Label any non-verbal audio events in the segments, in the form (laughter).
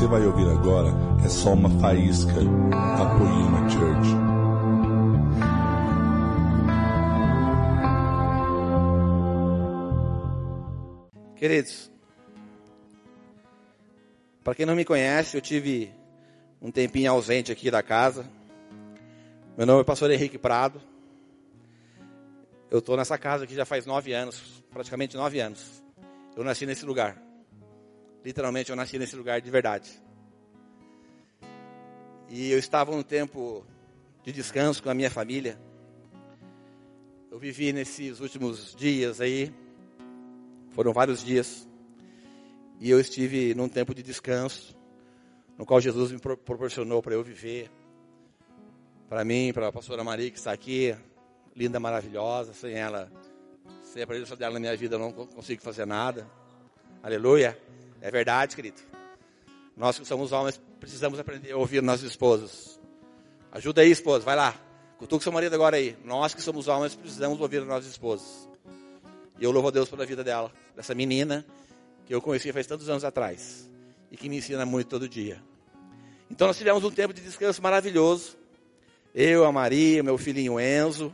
você vai ouvir agora é só uma faísca da Poema Church. Queridos, para quem não me conhece, eu tive um tempinho ausente aqui da casa. Meu nome é Pastor Henrique Prado. Eu estou nessa casa aqui já faz nove anos, praticamente nove anos. Eu nasci nesse lugar. Literalmente, eu nasci nesse lugar de verdade. E eu estava num tempo de descanso com a minha família. Eu vivi nesses últimos dias aí, foram vários dias, e eu estive num tempo de descanso, no qual Jesus me proporcionou para eu viver. Para mim, para a pastora Maria que está aqui, linda, maravilhosa, sem ela, sem a presença dela na minha vida, eu não consigo fazer nada. Aleluia. É verdade, querido. Nós que somos homens precisamos aprender a ouvir nossas esposas. Ajuda aí, esposa, vai lá. Cutuca seu marido agora aí. Nós que somos homens precisamos ouvir nossas esposas. E eu louvo a Deus pela vida dela, dessa menina que eu conheci faz tantos anos atrás e que me ensina muito todo dia. Então nós tivemos um tempo de descanso maravilhoso. Eu, a Maria, meu filhinho Enzo,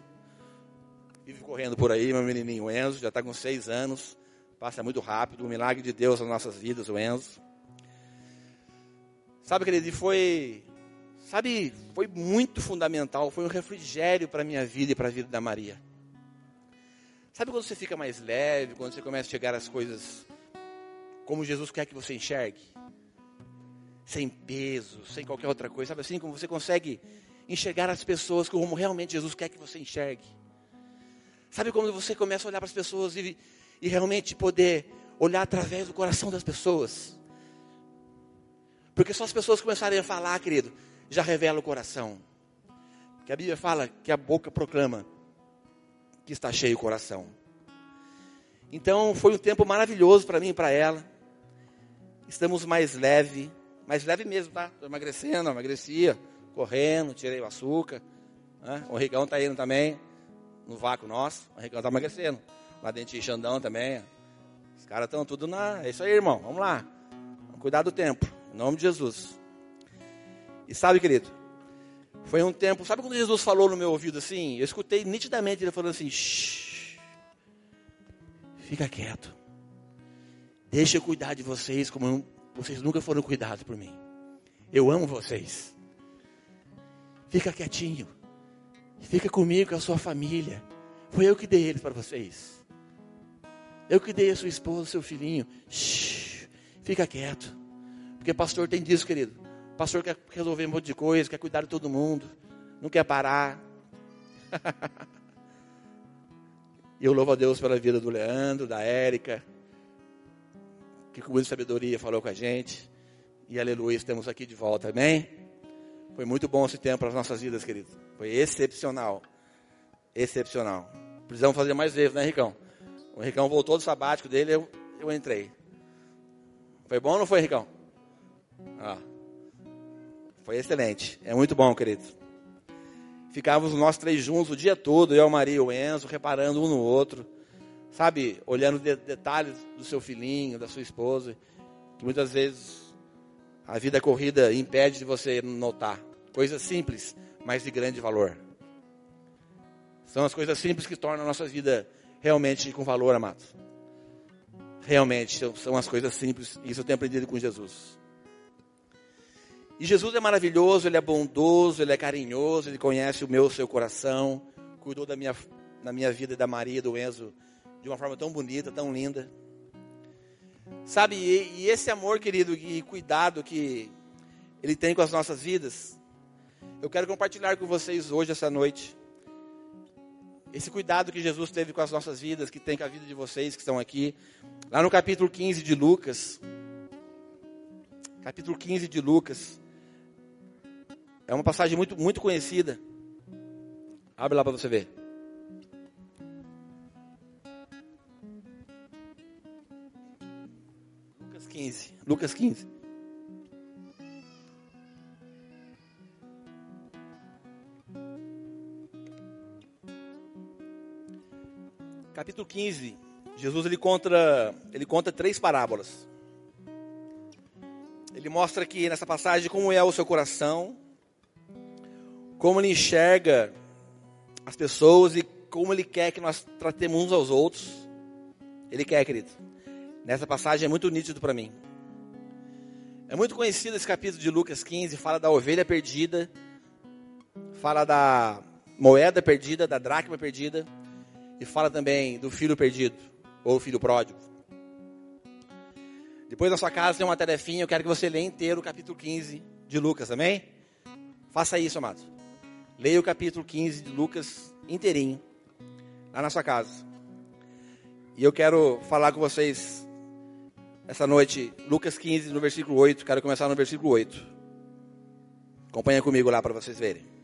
vive correndo por aí, meu menininho Enzo, já está com seis anos. Passa muito rápido, o milagre de Deus nas nossas vidas, o Enzo. Sabe, querido, e foi, sabe, foi muito fundamental, foi um refrigério para a minha vida e para a vida da Maria. Sabe quando você fica mais leve, quando você começa a chegar às coisas como Jesus quer que você enxergue? Sem peso, sem qualquer outra coisa, sabe assim, como você consegue enxergar as pessoas como realmente Jesus quer que você enxergue? Sabe quando você começa a olhar para as pessoas e e realmente poder olhar através do coração das pessoas. Porque só as pessoas começarem a falar, querido, já revela o coração. Que a Bíblia fala que a boca proclama que está cheio o coração. Então foi um tempo maravilhoso para mim e para ela. Estamos mais leve, mais leve mesmo, tá? Estou emagrecendo, emagrecia, correndo, tirei o açúcar. Né? O Ricão está indo também, no vácuo nosso. O Ricão está emagrecendo lá dentro de Xandão também. Os caras estão tudo na. É isso aí, irmão. Vamos lá. Vamos cuidar do tempo. Em nome de Jesus. E sabe, querido? Foi um tempo. Sabe quando Jesus falou no meu ouvido assim? Eu escutei nitidamente ele falando assim: Shh, fica quieto. Deixa eu cuidar de vocês como vocês nunca foram cuidados por mim. Eu amo vocês. Fica quietinho. Fica comigo, com a sua família. Foi eu que dei eles para vocês. Eu que dei a sua esposa, seu filhinho. Shhh, fica quieto. Porque pastor tem disso, querido. Pastor quer resolver um monte de coisa, quer cuidar de todo mundo, não quer parar. (laughs) Eu louvo a Deus pela vida do Leandro, da Érica, que com muita sabedoria falou com a gente. E aleluia, estamos aqui de volta, amém? Foi muito bom esse tempo para as nossas vidas, querido. Foi excepcional. Excepcional. Precisamos fazer mais vezes, né, Ricão? O Ricão voltou do sabático dele, eu, eu entrei. Foi bom ou não foi, Ricão? Ah, foi excelente. É muito bom, querido. Ficávamos nós três juntos o dia todo, eu, Maria e o Enzo, reparando um no outro. Sabe, olhando de, detalhes do seu filhinho, da sua esposa. Que muitas vezes a vida corrida impede de você notar. Coisas simples, mas de grande valor. São as coisas simples que tornam a nossa vida realmente com valor, amados. Realmente são as coisas simples. Isso eu tenho aprendido com Jesus. E Jesus é maravilhoso, Ele é bondoso, Ele é carinhoso, Ele conhece o meu, o seu coração, cuidou da minha, da minha vida e da Maria, do Enzo, de uma forma tão bonita, tão linda. Sabe, e, e esse amor, querido, e cuidado que Ele tem com as nossas vidas, eu quero compartilhar com vocês hoje, essa noite. Esse cuidado que Jesus teve com as nossas vidas, que tem com a vida de vocês que estão aqui. Lá no capítulo 15 de Lucas. Capítulo 15 de Lucas. É uma passagem muito, muito conhecida. Abre lá para você ver. Lucas 15. Lucas 15. Capítulo 15, Jesus ele conta, ele conta três parábolas. Ele mostra aqui nessa passagem como é o seu coração, como ele enxerga as pessoas e como ele quer que nós tratemos uns aos outros. Ele quer, querido. Nessa passagem é muito nítido para mim. É muito conhecido esse capítulo de Lucas 15, fala da ovelha perdida, fala da moeda perdida, da dracma perdida, e fala também do filho perdido, ou filho pródigo. Depois na sua casa tem uma tarefinha, eu quero que você leia inteiro o capítulo 15 de Lucas, amém? Faça isso, amado. Leia o capítulo 15 de Lucas inteirinho, lá na sua casa. E eu quero falar com vocês essa noite, Lucas 15, no versículo 8. Quero começar no versículo 8. Acompanha comigo lá para vocês verem.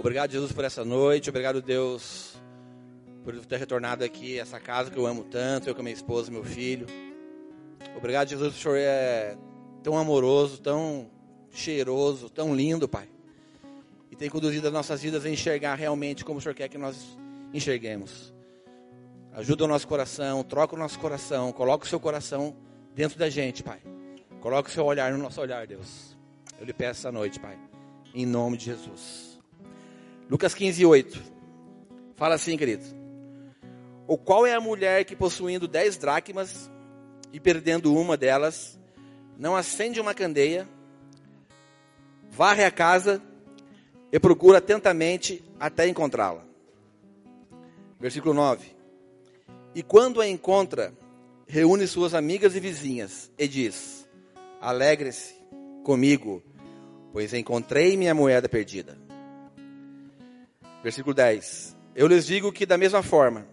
Obrigado, Jesus, por essa noite. Obrigado, Deus, por ter retornado aqui essa casa que eu amo tanto, eu com minha esposa, meu filho. Obrigado, Jesus, o Senhor é tão amoroso, tão cheiroso, tão lindo, Pai. E tem conduzido as nossas vidas a enxergar realmente como o Senhor quer que nós enxerguemos. Ajuda o nosso coração, troca o nosso coração, coloca o seu coração dentro da gente, Pai. Coloca o seu olhar no nosso olhar, Deus. Eu lhe peço essa noite, Pai. Em nome de Jesus. Lucas 15, 8. Fala assim, querido. O qual é a mulher que possuindo dez dracmas e perdendo uma delas, não acende uma candeia, varre a casa e procura atentamente até encontrá-la. Versículo 9. E quando a encontra, reúne suas amigas e vizinhas e diz: Alegre-se comigo, pois encontrei minha moeda perdida. Versículo 10. Eu lhes digo que, da mesma forma,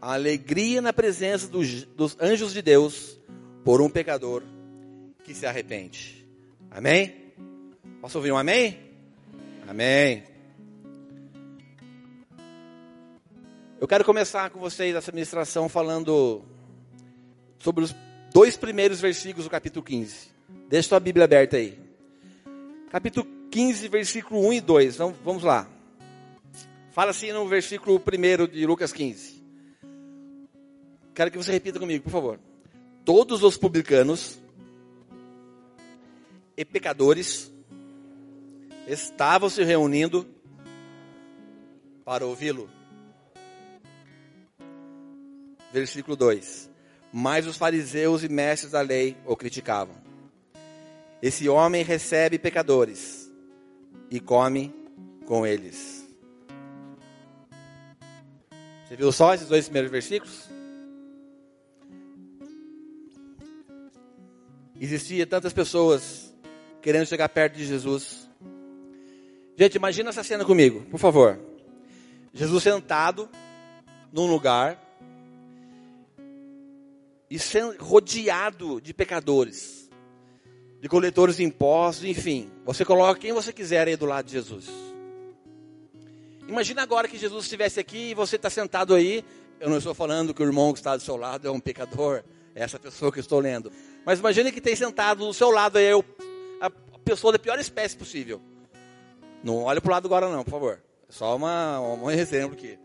a alegria na presença dos, dos anjos de Deus por um pecador que se arrepende. Amém? Posso ouvir um amém? Amém. Eu quero começar com vocês essa ministração falando sobre os dois primeiros versículos do capítulo 15. Deixa sua Bíblia aberta aí. Capítulo 15, versículo 1 e 2. Então, vamos lá. Fala assim no versículo 1 de Lucas 15. Quero que você repita comigo, por favor. Todos os publicanos e pecadores estavam se reunindo para ouvi-lo. Versículo 2: Mas os fariseus e mestres da lei o criticavam. Esse homem recebe pecadores e come com eles. Você viu só esses dois primeiros versículos? Existia tantas pessoas querendo chegar perto de Jesus. Gente, imagina essa cena comigo, por favor. Jesus sentado num lugar e sendo rodeado de pecadores, de coletores de impostos, enfim. Você coloca quem você quiser aí do lado de Jesus. Imagina agora que Jesus estivesse aqui e você está sentado aí. Eu não estou falando que o irmão que está do seu lado é um pecador, é essa pessoa que eu estou lendo. Mas imagine que tem sentado do seu lado aí a pessoa da pior espécie possível. Não olhe para o lado agora não, por favor. É só uma, um exemplo aqui.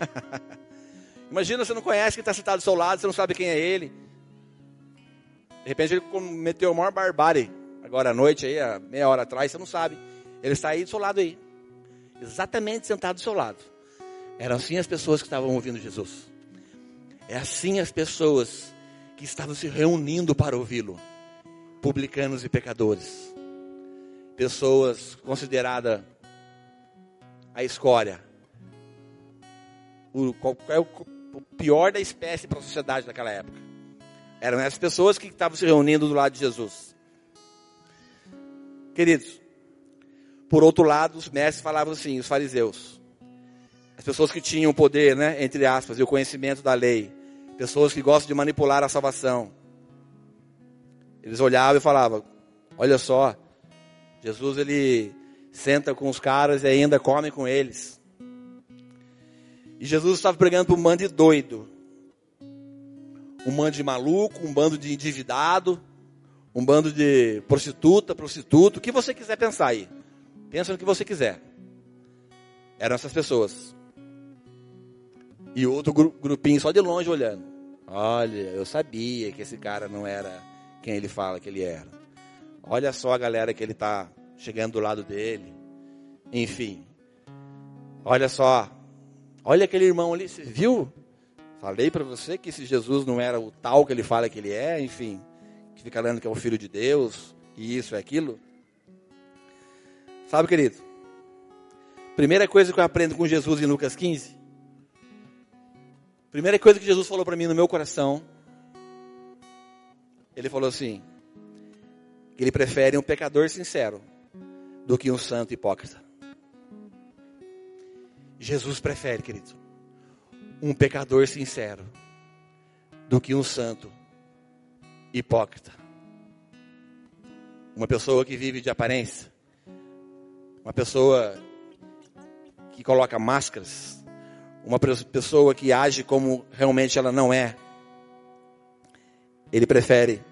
(laughs) Imagina você não conhece quem está sentado do seu lado, você não sabe quem é ele. De repente ele cometeu a maior barbárie. Agora à noite, aí, meia hora atrás, você não sabe. Ele está aí do seu lado aí exatamente sentado do seu lado. Eram assim as pessoas que estavam ouvindo Jesus. É assim as pessoas que estavam se reunindo para ouvi-lo. Publicanos e pecadores. Pessoas consideradas a escória. É o, o pior da espécie para a sociedade naquela época. Eram essas pessoas que estavam se reunindo do lado de Jesus. Queridos, por outro lado, os mestres falavam assim, os fariseus. As pessoas que tinham o poder, né, entre aspas, e o conhecimento da lei. Pessoas que gostam de manipular a salvação. Eles olhavam e falavam: Olha só, Jesus ele senta com os caras e ainda come com eles. E Jesus estava pregando para um bando de doido. Um bando de maluco, um bando de endividado, um bando de prostituta, prostituto, o que você quiser pensar aí. Pensa no que você quiser. Eram essas pessoas. E outro grupinho só de longe olhando. Olha, eu sabia que esse cara não era quem ele fala que ele era. Olha só a galera que ele está chegando do lado dele. Enfim. Olha só. Olha aquele irmão ali, você viu? Falei para você que esse Jesus não era o tal que ele fala que ele é, enfim. Que fica falando que é o filho de Deus, e isso e aquilo. Sabe, querido? Primeira coisa que eu aprendo com Jesus em Lucas 15. Primeira coisa que Jesus falou para mim no meu coração. Ele falou assim: ele prefere um pecador sincero do que um santo hipócrita. Jesus prefere, querido, um pecador sincero do que um santo hipócrita. Uma pessoa que vive de aparência, uma pessoa que coloca máscaras, uma pessoa que age como realmente ela não é. Ele prefere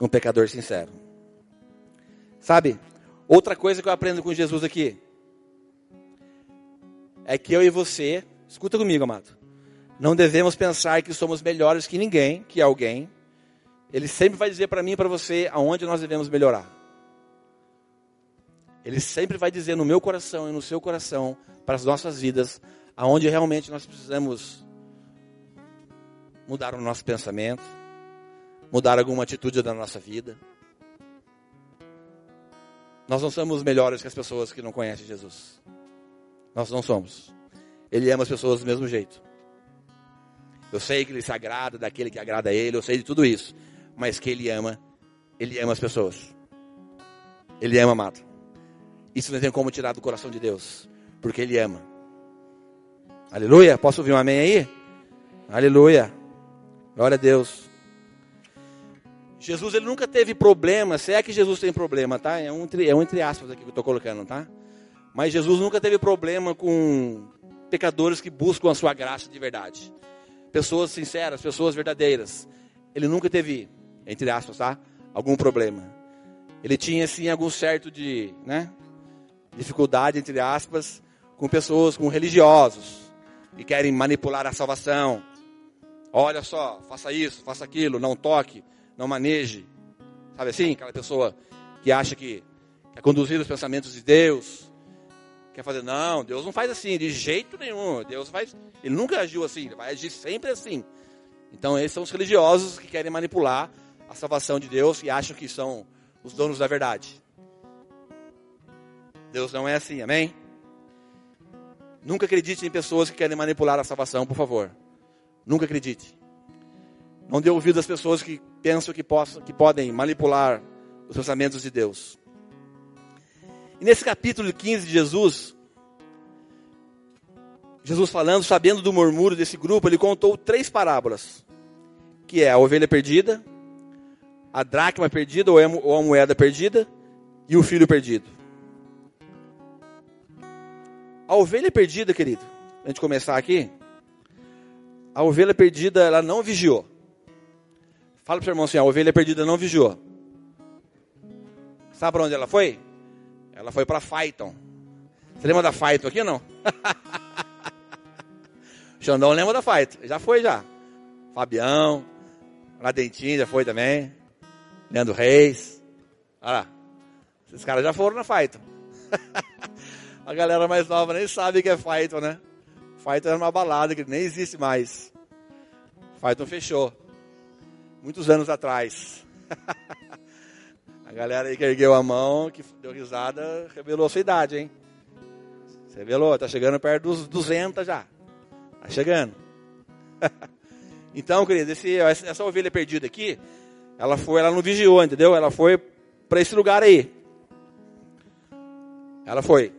um pecador sincero. Sabe? Outra coisa que eu aprendo com Jesus aqui é que eu e você, escuta comigo, amado, não devemos pensar que somos melhores que ninguém, que alguém. Ele sempre vai dizer para mim e para você aonde nós devemos melhorar. Ele sempre vai dizer no meu coração e no seu coração, para as nossas vidas, aonde realmente nós precisamos mudar o nosso pensamento, mudar alguma atitude da nossa vida. Nós não somos melhores que as pessoas que não conhecem Jesus. Nós não somos. Ele ama as pessoas do mesmo jeito. Eu sei que ele se agrada daquele que agrada a ele, eu sei de tudo isso. Mas que ele ama, ele ama as pessoas. Ele ama amado. Isso não tem como tirar do coração de Deus, porque ele ama. Aleluia. Posso ouvir um amém aí? Aleluia. Glória a Deus. Jesus ele nunca teve problema, se é que Jesus tem problema, tá? É um, é um entre aspas aqui que eu estou colocando, tá? Mas Jesus nunca teve problema com pecadores que buscam a sua graça de verdade. Pessoas sinceras, pessoas verdadeiras. Ele nunca teve, entre aspas, tá? Algum problema. Ele tinha, sim, algum certo de, né? Dificuldade, entre aspas, com pessoas, com religiosos, que querem manipular a salvação. Olha só, faça isso, faça aquilo, não toque, não maneje. Sabe assim? Aquela pessoa que acha que é conduzir os pensamentos de Deus, quer fazer, não, Deus não faz assim, de jeito nenhum. Deus faz, ele nunca agiu assim, ele vai agir sempre assim. Então, esses são os religiosos que querem manipular a salvação de Deus e acham que são os donos da verdade. Deus não é assim, amém? Nunca acredite em pessoas que querem manipular a salvação, por favor. Nunca acredite. Não dê ouvido às pessoas que pensam que, possam, que podem manipular os pensamentos de Deus. E nesse capítulo 15 de Jesus, Jesus falando, sabendo do murmúrio desse grupo, ele contou três parábolas, que é a ovelha perdida, a dracma perdida ou a moeda perdida e o filho perdido. A ovelha perdida, querido, a gente começar aqui, a ovelha perdida, ela não vigiou. Fala para o irmão assim, a ovelha perdida não vigiou. Sabe para onde ela foi? Ela foi para Faiton. Você lembra da Faiton aqui não? (laughs) Xandão lembra da Faiton. Já foi já. Fabião. Ladentinho já foi também. Leandro Reis. Olha lá. Esses caras já foram na Faiton. (laughs) A galera mais nova nem sabe o que é Faiton, né? Faiton era uma balada que nem existe mais. Faiton fechou. Muitos anos atrás. (laughs) A galera aí que ergueu a mão, que deu risada, revelou a sua idade, hein? Você revelou, tá chegando perto dos 200 já. Tá chegando. (laughs) então, querido, esse, essa ovelha perdida aqui, ela foi, ela não vigiou, entendeu? Ela foi para esse lugar aí. Ela foi.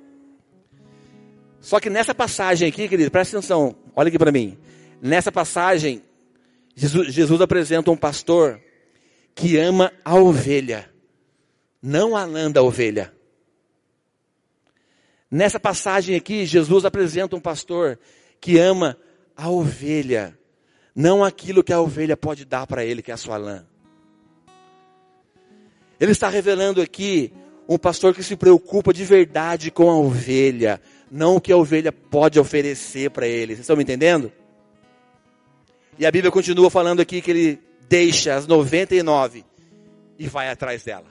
Só que nessa passagem aqui, querido, presta atenção, olha aqui para mim. Nessa passagem, Jesus, Jesus apresenta um pastor que ama a ovelha não a lã da ovelha. Nessa passagem aqui, Jesus apresenta um pastor que ama a ovelha, não aquilo que a ovelha pode dar para ele, que é a sua lã. Ele está revelando aqui um pastor que se preocupa de verdade com a ovelha, não o que a ovelha pode oferecer para ele. Vocês estão me entendendo? E a Bíblia continua falando aqui que ele deixa as 99 e vai atrás dela.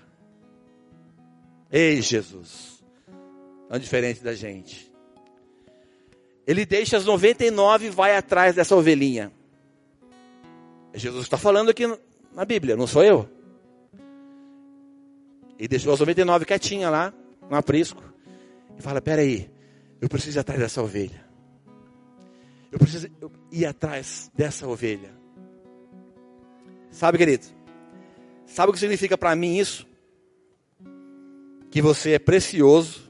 Ei, Jesus. Tão diferente da gente. Ele deixa as 99 e vai atrás dessa ovelhinha. Jesus está falando aqui na Bíblia, não sou eu. E deixou as 99 quietinha lá, no aprisco. E fala: Peraí, eu preciso ir atrás dessa ovelha. Eu preciso ir atrás dessa ovelha. Sabe, querido? Sabe o que significa para mim isso? Que você é precioso,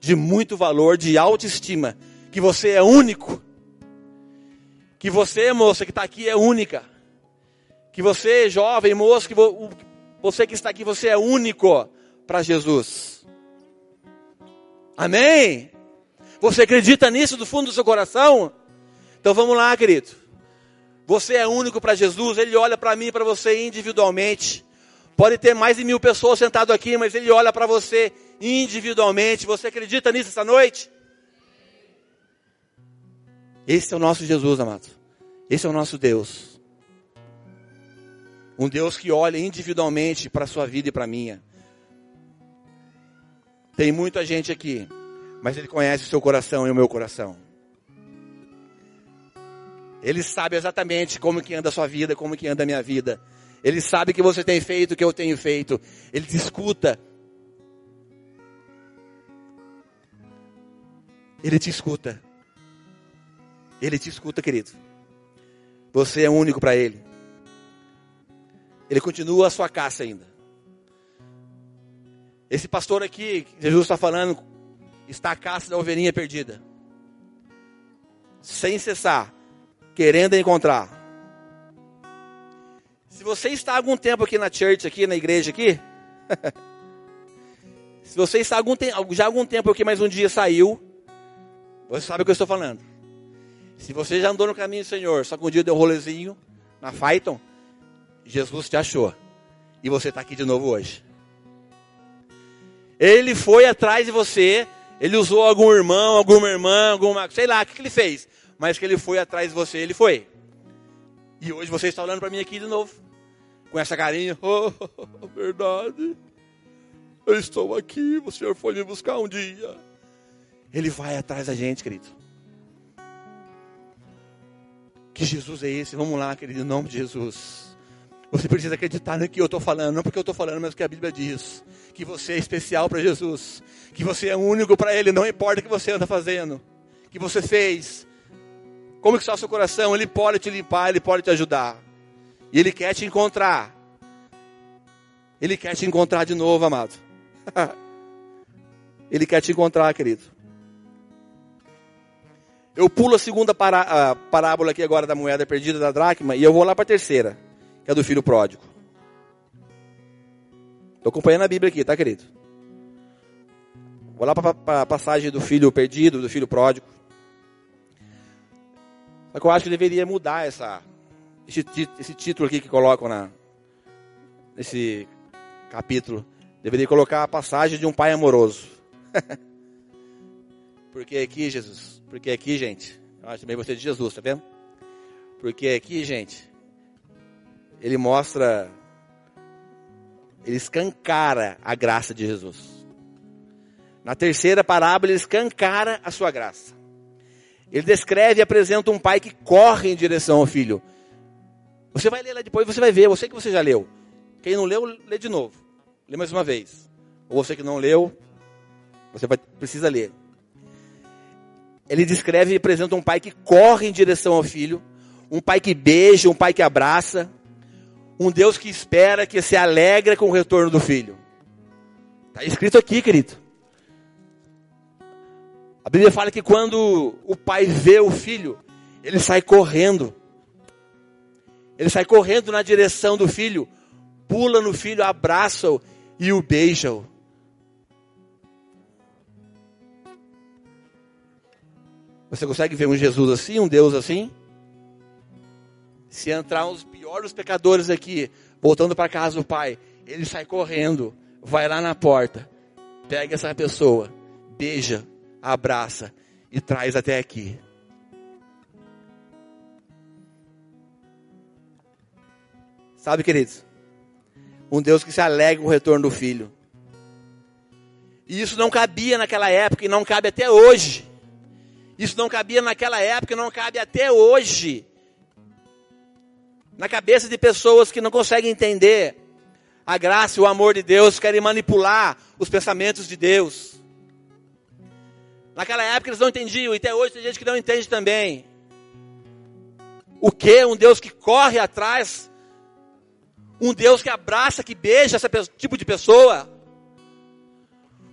de muito valor, de autoestima. Que você é único. Que você, moça, que está aqui é única. Que você, jovem, moço, que você que está aqui, você é único para Jesus. Amém? Você acredita nisso do fundo do seu coração? Então vamos lá, querido. Você é único para Jesus, Ele olha para mim e para você individualmente. Pode ter mais de mil pessoas sentado aqui, mas Ele olha para você individualmente. Você acredita nisso essa noite? Esse é o nosso Jesus, amado. Esse é o nosso Deus. Um Deus que olha individualmente para a sua vida e para a minha. Tem muita gente aqui, mas Ele conhece o seu coração e o meu coração. Ele sabe exatamente como que anda a sua vida, como que anda a minha vida. Ele sabe que você tem feito o que eu tenho feito. Ele te escuta. Ele te escuta. Ele te escuta, querido. Você é único para Ele. Ele continua a sua caça ainda. Esse pastor aqui, Jesus está falando, está a caça da ovelhinha perdida. Sem cessar, querendo encontrar. Se você está algum tempo aqui na church, aqui na igreja aqui, (laughs) se você está algum tempo, já algum tempo aqui, mas um dia saiu, você sabe o que eu estou falando. Se você já andou no caminho do Senhor, só que um dia deu um rolezinho na Python, Jesus te achou. E você está aqui de novo hoje. Ele foi atrás de você, ele usou algum irmão, alguma irmã, alguma, sei lá, o que, que ele fez. Mas que ele foi atrás de você, ele foi. E hoje você está olhando para mim aqui de novo. Com essa carinha. (laughs) Oh, verdade. Eu estou aqui. O Senhor foi me buscar um dia. Ele vai atrás da gente, querido. Que Jesus é esse? Vamos lá, querido, em nome de Jesus. Você precisa acreditar no que eu estou falando, não porque eu estou falando, mas que a Bíblia diz. Que você é especial para Jesus. Que você é único para Ele, não importa o que você anda fazendo. Que você fez. Como está o seu coração? Ele pode te limpar, ele pode te ajudar. E ele quer te encontrar. Ele quer te encontrar de novo, amado. (laughs) ele quer te encontrar, querido. Eu pulo a segunda a parábola aqui agora da moeda perdida da dracma e eu vou lá para a terceira, que é do filho pródigo. Estou acompanhando a Bíblia aqui, tá, querido? Vou lá para a passagem do filho perdido, do filho pródigo. Só que eu acho que deveria mudar essa, esse, esse título aqui que colocam na, nesse capítulo. Deveria colocar a passagem de um pai amoroso. (laughs) Porque aqui, Jesus, porque aqui, gente, eu acho também você de Jesus, tá vendo? Porque aqui, gente, ele mostra, ele escancara a graça de Jesus. Na terceira parábola, ele escancara a sua graça. Ele descreve e apresenta um pai que corre em direção ao filho. Você vai ler lá depois, você vai ver, sei que você já leu. Quem não leu, lê de novo. Lê mais uma vez. Ou você que não leu, você vai, precisa ler. Ele descreve e apresenta um pai que corre em direção ao filho, um pai que beija, um pai que abraça, um Deus que espera, que se alegra com o retorno do filho. Está escrito aqui, querido. A Bíblia fala que quando o pai vê o filho, ele sai correndo. Ele sai correndo na direção do filho, pula no filho, abraça-o e o beija-o. Você consegue ver um Jesus assim, um Deus assim? Se entrar os piores pecadores aqui, voltando para casa do pai, ele sai correndo, vai lá na porta, pega essa pessoa, beija, abraça e traz até aqui. Sabe, queridos? Um Deus que se alegra com o retorno do filho. E isso não cabia naquela época e não cabe até hoje. Isso não cabia naquela época e não cabe até hoje. Na cabeça de pessoas que não conseguem entender a graça e o amor de Deus, querem manipular os pensamentos de Deus. Naquela época eles não entendiam, e até hoje tem gente que não entende também. O que? Um Deus que corre atrás, um Deus que abraça, que beija esse tipo de pessoa.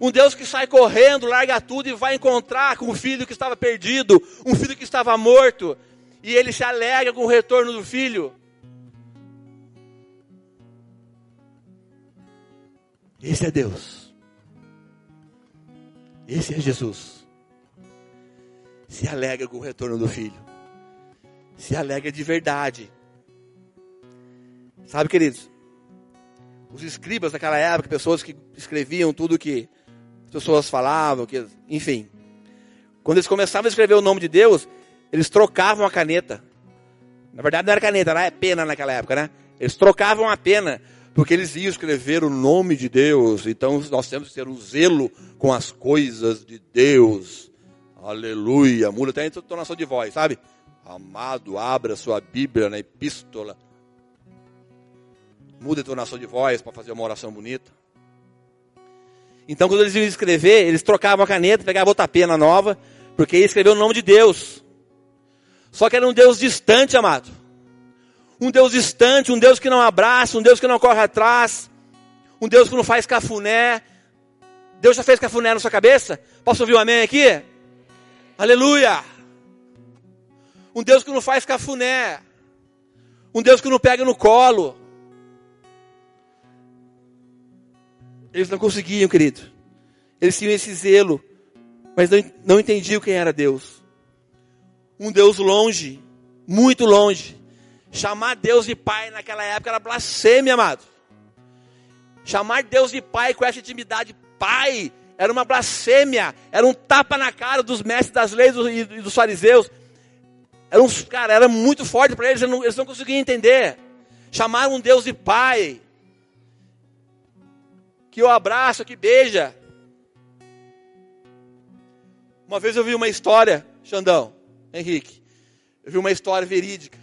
Um Deus que sai correndo, larga tudo e vai encontrar com o filho que estava perdido, um filho que estava morto, e ele se alegra com o retorno do filho. Esse é Deus. Esse é Jesus. Se alegra com o retorno do filho. Se alegra de verdade. Sabe, queridos? Os escribas daquela época, pessoas que escreviam tudo que as pessoas falavam, que, enfim. Quando eles começavam a escrever o nome de Deus, eles trocavam a caneta. Na verdade não era caneta, era pena naquela época, né? Eles trocavam a pena porque eles iam escrever o nome de Deus. Então nós temos que ter um zelo com as coisas de Deus. Aleluia. Muda até a entonação de voz, sabe? Amado, abra sua Bíblia na epístola. Muda a entonação de voz para fazer uma oração bonita. Então, quando eles iam escrever, eles trocavam a caneta, pegavam outra pena nova, porque ia escrever o nome de Deus. Só que era um Deus distante, amado um Deus distante, um Deus que não abraça, um Deus que não corre atrás, um Deus que não faz cafuné. Deus já fez cafuné na sua cabeça? Posso ouvir um amém aqui? Aleluia! Um Deus que não faz cafuné. Um Deus que não pega no colo. Eles não conseguiam, querido. Eles tinham esse zelo, mas não, não entendiam quem era Deus. Um Deus longe, muito longe. Chamar Deus de Pai naquela época era blasfêmia, amado. Chamar Deus de Pai com essa intimidade, Pai, era uma blasfêmia, era um tapa na cara dos mestres das leis e dos fariseus. Era, um, cara, era muito forte para eles, eles não, eles não conseguiam entender. Chamar um Deus de Pai, que o abraça, que beija. Uma vez eu vi uma história, Xandão, Henrique, eu vi uma história verídica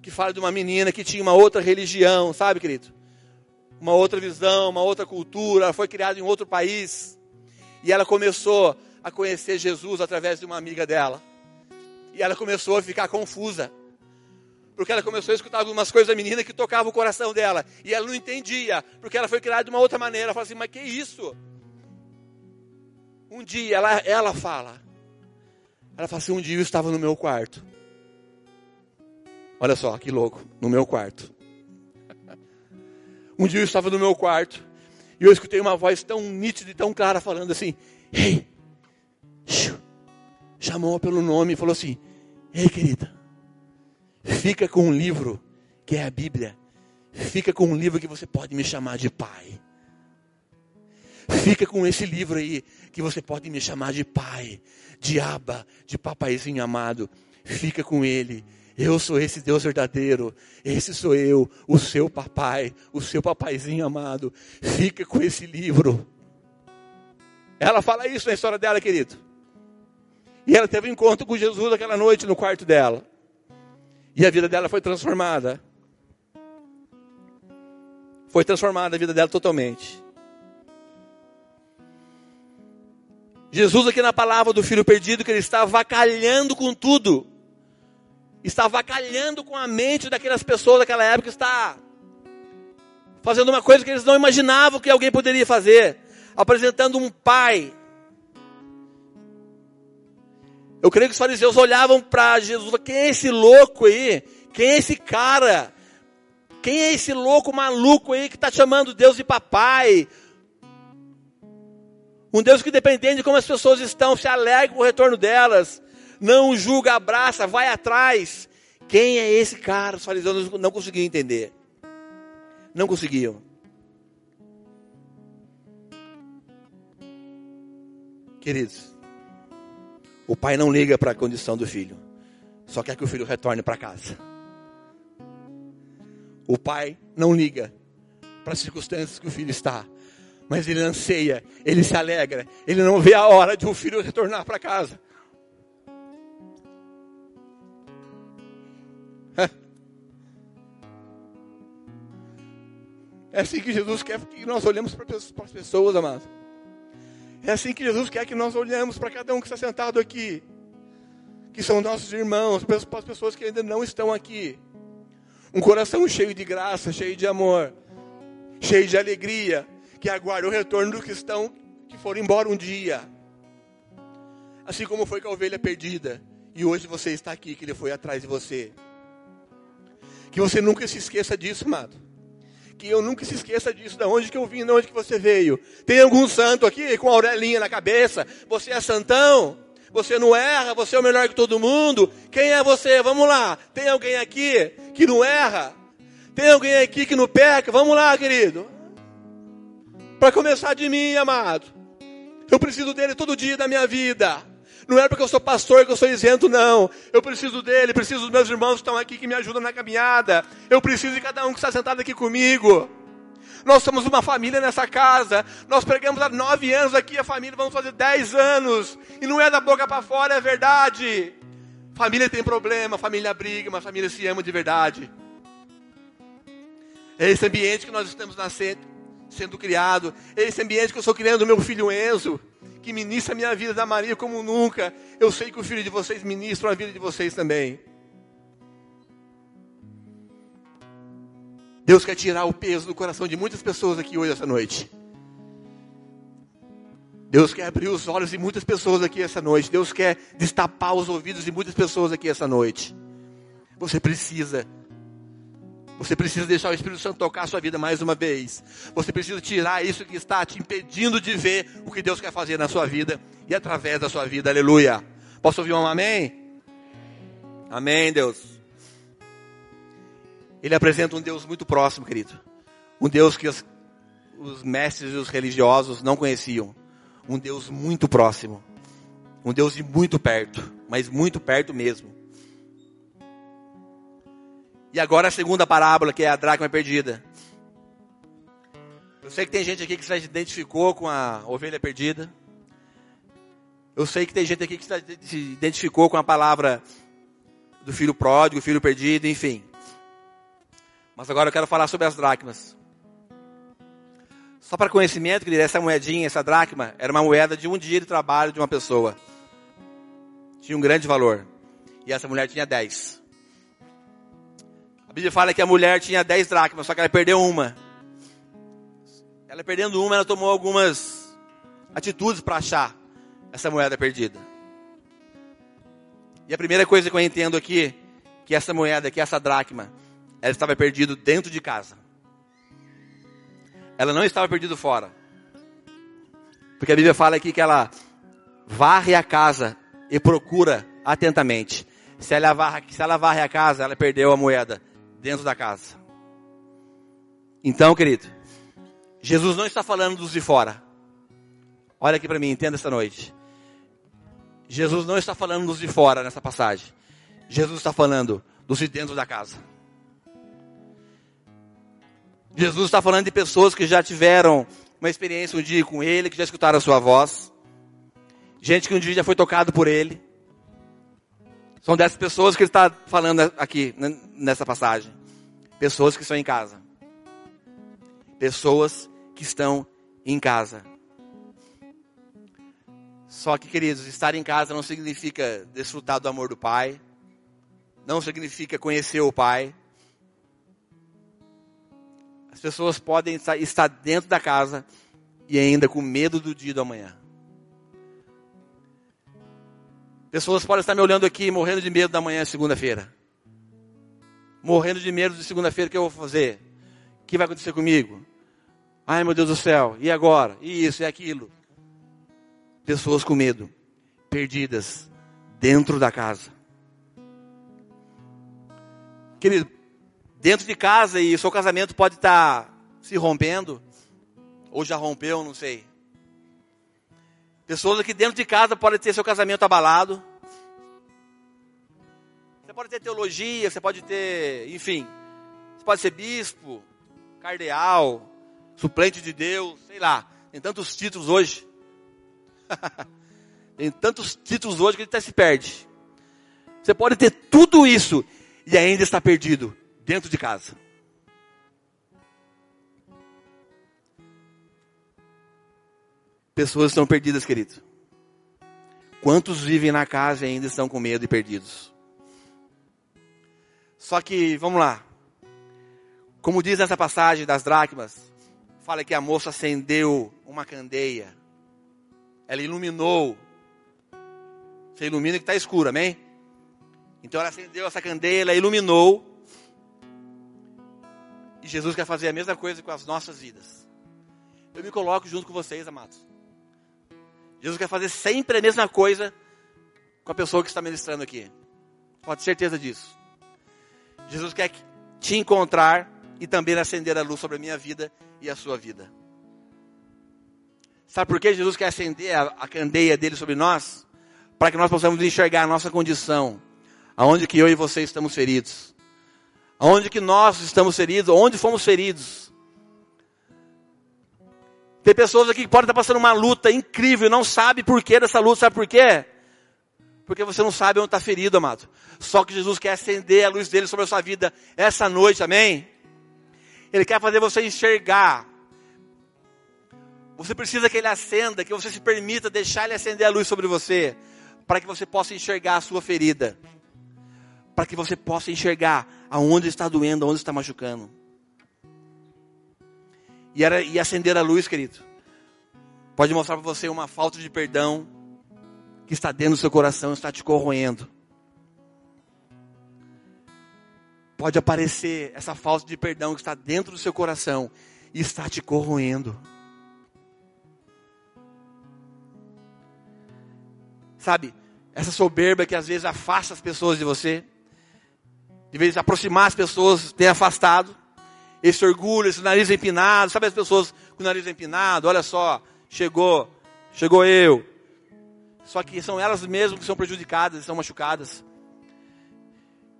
que fala de uma menina que tinha uma outra religião, sabe, querido? Uma outra visão, uma outra cultura, ela foi criada em outro país. E ela começou a conhecer Jesus através de uma amiga dela. E ela começou a ficar confusa. Porque ela começou a escutar algumas coisas da menina que tocavam o coração dela. E ela não entendia, porque ela foi criada de uma outra maneira. Ela falou assim, mas que isso? Um dia, ela, ela fala. Ela fala assim, um dia eu estava no meu quarto. Olha só, que louco, no meu quarto. (laughs) Um dia eu estava no meu quarto e eu escutei uma voz tão nítida e tão clara falando assim: Ei, chamou pelo nome e falou assim: Ei, querida, fica com um livro que é a Bíblia. Fica com um livro que você pode me chamar de pai. Fica com esse livro aí que você pode me chamar de pai, de aba, de papaizinho amado. Fica com ele eu sou esse Deus verdadeiro. Esse sou eu, o seu papai, o seu papaizinho amado. Fica com esse livro. Ela fala isso na história dela, querido. E ela teve um encontro com Jesus aquela noite no quarto dela. E a vida dela foi transformada. Foi transformada a vida dela totalmente. Jesus aqui na palavra do filho perdido que ele está avacalhando com tudo está vacalhando com a mente daquelas pessoas daquela época, está fazendo uma coisa que eles não imaginavam que alguém poderia fazer, apresentando um pai. Eu creio que os fariseus olhavam para Jesus, quem é esse louco aí? Quem é esse cara? Quem é esse louco maluco aí que está chamando Deus de papai? Um Deus que dependendo de como as pessoas estão, se alegra com o retorno delas não julga, abraça, vai atrás. Quem é esse cara? Os fariseus não conseguiam entender. Não conseguiam. Queridos, o pai não liga para a condição do filho, só quer que o filho retorne para casa. O pai não liga para as circunstâncias que o filho está, mas ele anseia, ele se alegra, ele não vê a hora de um filho retornar para casa. É assim que Jesus quer que nós olhemos para as pessoas, amados. É assim que Jesus quer que nós olhemos para cada um que está sentado aqui, que são nossos irmãos, para as pessoas que ainda não estão aqui. Um coração cheio de graça, cheio de amor, cheio de alegria, que aguarda o retorno dos que estão, que foram embora um dia. Assim como foi com a ovelha perdida, e hoje você está aqui, que ele foi atrás de você. Que você nunca se esqueça disso, amado que eu nunca se esqueça disso, da onde que eu vim, de onde que você veio. Tem algum santo aqui com a aurelinha na cabeça? Você é santão? Você não erra? Você é o melhor que todo mundo? Quem é você? Vamos lá. Tem alguém aqui que não erra? Tem alguém aqui que não peca? Vamos lá, querido. Para começar de mim, amado. Eu preciso dele todo dia da minha vida. Não é porque eu sou pastor que eu sou isento, não. Eu preciso dele, preciso dos meus irmãos que estão aqui que me ajudam na caminhada. Eu preciso de cada um que está sentado aqui comigo. Nós somos uma família nessa casa. Nós pregamos há nove anos aqui, a família vamos fazer dez anos. E não é da boca para fora, é verdade. Família tem problema, família briga, mas família se ama de verdade. É esse ambiente que nós estamos nascendo, sendo criado. É esse ambiente que eu estou criando o meu filho Enzo que ministra a minha vida da Maria como nunca. Eu sei que o filho de vocês ministra a vida de vocês também. Deus quer tirar o peso do coração de muitas pessoas aqui hoje, essa noite. Deus quer abrir os olhos de muitas pessoas aqui essa noite. Deus quer destapar os ouvidos de muitas pessoas aqui essa noite. Você precisa você precisa deixar o Espírito Santo tocar a sua vida mais uma vez. Você precisa tirar isso que está te impedindo de ver o que Deus quer fazer na sua vida e através da sua vida. Aleluia. Posso ouvir um amém? Amém, Deus. Ele apresenta um Deus muito próximo, querido. Um Deus que os, os mestres e os religiosos não conheciam. Um Deus muito próximo. Um Deus de muito perto, mas muito perto mesmo. E agora a segunda parábola, que é a dracma perdida. Eu sei que tem gente aqui que se identificou com a ovelha perdida. Eu sei que tem gente aqui que se identificou com a palavra do filho pródigo, filho perdido, enfim. Mas agora eu quero falar sobre as dracmas. Só para conhecimento, querido, essa moedinha, essa dracma, era uma moeda de um dia de trabalho de uma pessoa. Tinha um grande valor. E essa mulher tinha dez. Bíblia fala que a mulher tinha 10 dracmas, só que ela perdeu uma. Ela perdendo uma, ela tomou algumas atitudes para achar essa moeda perdida. E a primeira coisa que eu entendo aqui, que essa moeda, que essa dracma, ela estava perdida dentro de casa. Ela não estava perdida fora. Porque a Bíblia fala aqui que ela varre a casa e procura atentamente. Se ela varre, se ela varre a casa, ela perdeu a moeda dentro da casa. Então, querido, Jesus não está falando dos de fora. Olha aqui para mim, entenda esta noite. Jesus não está falando dos de fora nessa passagem. Jesus está falando dos de dentro da casa. Jesus está falando de pessoas que já tiveram uma experiência um dia com Ele, que já escutaram a sua voz. Gente que um dia já foi tocado por Ele. São dessas pessoas que ele está falando aqui, nessa passagem. Pessoas que estão em casa. Pessoas que estão em casa. Só que, queridos, estar em casa não significa desfrutar do amor do Pai. Não significa conhecer o Pai. As pessoas podem estar dentro da casa e ainda com medo do dia do amanhã. Pessoas podem estar me olhando aqui morrendo de medo da manhã segunda-feira. Morrendo de medo de segunda-feira, o que eu vou fazer? O que vai acontecer comigo? Ai meu Deus do céu, e agora? E isso, e aquilo. Pessoas com medo, perdidas, dentro da casa. Querido, dentro de casa e seu casamento pode estar se rompendo, ou já rompeu, não sei. Pessoas aqui dentro de casa podem ter seu casamento abalado. Pode ter teologia, você pode ter, enfim. Você pode ser bispo, cardeal, suplente de Deus, sei lá. Tem tantos títulos hoje. (laughs) Tem tantos títulos hoje que ele até se perde. Você pode ter tudo isso e ainda estar perdido dentro de casa. Pessoas estão perdidas, querido. Quantos vivem na casa e ainda estão com medo e perdidos? Só que, vamos lá. Como diz nessa passagem das dracmas, fala que a moça acendeu uma candeia. Ela iluminou. Você ilumina que está escuro, amém? Então ela acendeu essa candeia, ela iluminou. E Jesus quer fazer a mesma coisa com as nossas vidas. Eu me coloco junto com vocês, amados. Jesus quer fazer sempre a mesma coisa com a pessoa que está ministrando aqui. Pode ter certeza disso. Jesus quer te encontrar e também acender a luz sobre a minha vida e a sua vida. Sabe por que Jesus quer acender a, a candeia dele sobre nós? Para que nós possamos enxergar a nossa condição. Aonde que eu e você estamos feridos. Aonde que nós estamos feridos, onde fomos feridos. Tem pessoas aqui que podem estar passando uma luta incrível não sabe por que dessa luta, sabe por quê? Porque você não sabe onde está ferido, amado. Só que Jesus quer acender a luz dele sobre a sua vida essa noite, amém? Ele quer fazer você enxergar. Você precisa que ele acenda, que você se permita deixar ele acender a luz sobre você, para que você possa enxergar a sua ferida. Para que você possa enxergar aonde está doendo, aonde está machucando. E, era, e acender a luz, querido. Pode mostrar para você uma falta de perdão que está dentro do seu coração, está te corroendo. Pode aparecer essa falta de perdão que está dentro do seu coração e está te corroendo. Sabe, essa soberba que às vezes afasta as pessoas de você, de vez aproximar as pessoas, tem afastado. Esse orgulho, esse nariz empinado, sabe as pessoas com o nariz empinado? Olha só, chegou, chegou eu. Só que são elas mesmas que são prejudicadas, são machucadas.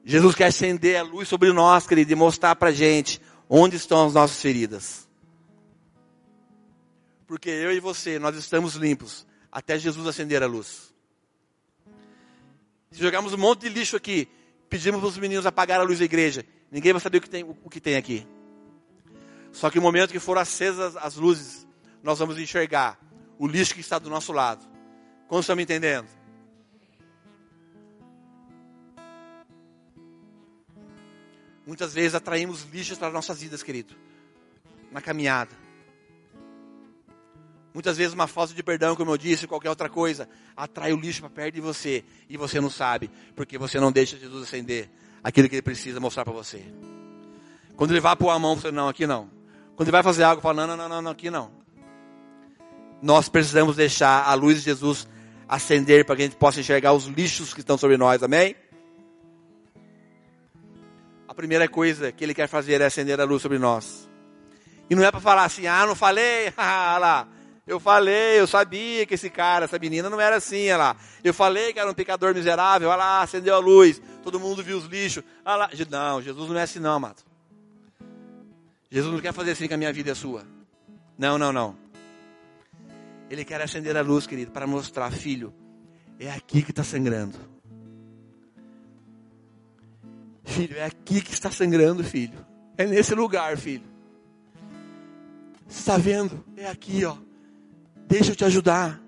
Jesus quer acender a luz sobre nós, querido, e mostrar para gente onde estão as nossas feridas. Porque eu e você, nós estamos limpos até Jesus acender a luz. Se jogarmos um monte de lixo aqui, pedimos para os meninos apagar a luz da igreja, ninguém vai saber o que tem, o que tem aqui. Só que no momento que foram acesas as luzes, nós vamos enxergar o lixo que está do nosso lado. Como estão me entendendo? Muitas vezes atraímos lixos para nossas vidas, querido, na caminhada. Muitas vezes uma falta de perdão, como eu disse, qualquer outra coisa, atrai o lixo para perto de você e você não sabe, porque você não deixa Jesus acender aquilo que ele precisa mostrar para você. Quando ele vai pôr a mão, você não, aqui não. Quando ele vai fazer algo, fala, não, não, não, não, aqui não. Nós precisamos deixar a luz de Jesus acender para que a gente possa enxergar os lixos que estão sobre nós, amém? A primeira coisa que ele quer fazer é acender a luz sobre nós. E não é para falar assim, ah, não falei, (laughs) ah lá. Eu falei, eu sabia que esse cara, essa menina não era assim, olha lá. Eu falei que era um pecador miserável, olha lá, acendeu a luz, todo mundo viu os lixos. Olha lá. Não, Jesus não é assim não, amado. Jesus não quer fazer assim com a minha vida e a sua. Não, não, não. Ele quer acender a luz, querido, para mostrar, filho, é aqui que está sangrando. Filho, é aqui que está sangrando, filho. É nesse lugar, filho. Você está vendo? É aqui, ó. Deixa eu te ajudar.